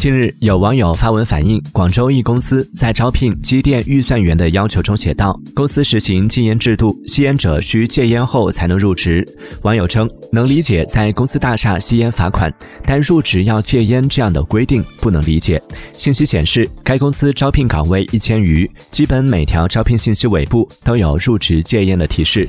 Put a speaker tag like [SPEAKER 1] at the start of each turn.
[SPEAKER 1] 近日有网友发文反映广州一公司在招聘机电预算员的要求中写道公司实行禁烟制度吸烟者需戒烟后才能入职。网友称能理解在公司大厦吸烟罚款但入职要戒烟这样的规定不能理解。信息显示该公司招聘岗位一千余基本每条招聘信息尾部都有入职戒烟的提示。